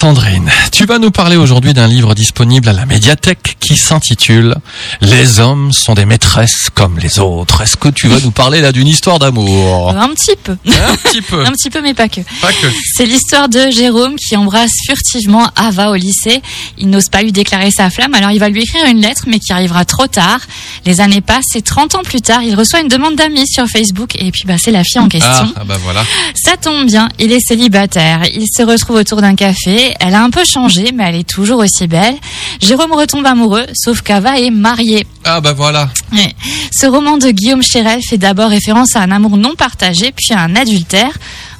Sandrine, tu vas nous parler aujourd'hui d'un livre disponible à la médiathèque qui s'intitule Les hommes sont des maîtresses comme les autres. Est-ce que tu vas nous parler là d'une histoire d'amour? Un petit peu. Un petit peu. Un petit peu, mais pas que. Pas que. C'est l'histoire de Jérôme qui embrasse furtivement Ava au lycée. Il n'ose pas lui déclarer sa flamme, alors il va lui écrire une lettre, mais qui arrivera trop tard. Les années passent et 30 ans plus tard, il reçoit une demande d'amis sur Facebook et puis bah, c'est la fille en Ah, question. ah bah voilà. Ça tombe bien, il est célibataire. Il se retrouve autour d'un café. Elle a un peu changé, mais elle est toujours aussi belle. Jérôme retombe amoureux, sauf qu'Ava est mariée. Ah bah voilà. Ouais. Ce roman de Guillaume Chérel fait d'abord référence à un amour non partagé, puis à un adultère.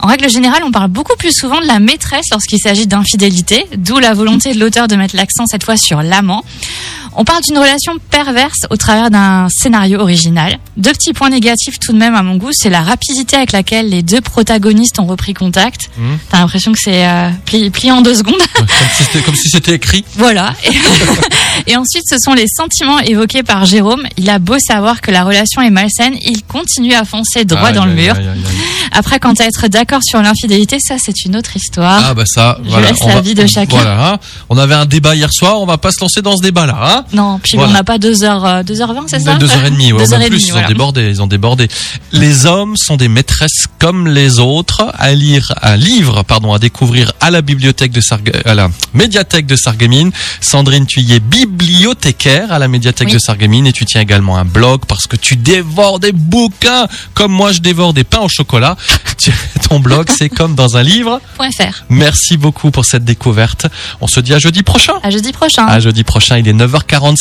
En règle générale, on parle beaucoup plus souvent de la maîtresse lorsqu'il s'agit d'infidélité, d'où la volonté de l'auteur de mettre l'accent cette fois sur l'amant. On parle d'une relation perverse au travers d'un scénario original. Deux petits points négatifs tout de même à mon goût, c'est la rapidité avec laquelle les deux protagonistes ont repris contact. Mhm. T'as l'impression que c'est euh, plié, en deux secondes. Comme si c'était, si écrit. Voilà. Et, et ensuite, ce sont les sentiments évoqués par Jérôme. Il a beau savoir que la relation est malsaine, il continue à foncer droit dans le mur. Après, quant à être d'accord sur l'infidélité, ça, c'est une autre histoire. Ah bah ça, Je voilà. laisse on l'avis de chacun. Voilà. hein. On avait un débat hier soir, on va pas se lancer dans ce débat-là. Hein Non, puis Voilà. on n'a pas 2h, 2h20, c'est ça Deux heures et demie, ouais, Deux heures même plus, ils voilà. ont débordé, ils ont débordé. Les hommes sont des maîtresses comme les autres. À lire, un livre, pardon, à découvrir à la bibliothèque de Sargue, à la médiathèque de Sarreguemines. Sandrine, tu y es bibliothécaire à la médiathèque Oui. de Sarreguemines et tu tiens également un blog parce que tu dévores des bouquins comme moi je dévore des pains au chocolat. Ton blog, c'est comme dans un livre. .fr. Merci beaucoup pour cette découverte. On se dit à jeudi prochain. À jeudi prochain. À jeudi prochain, il est 45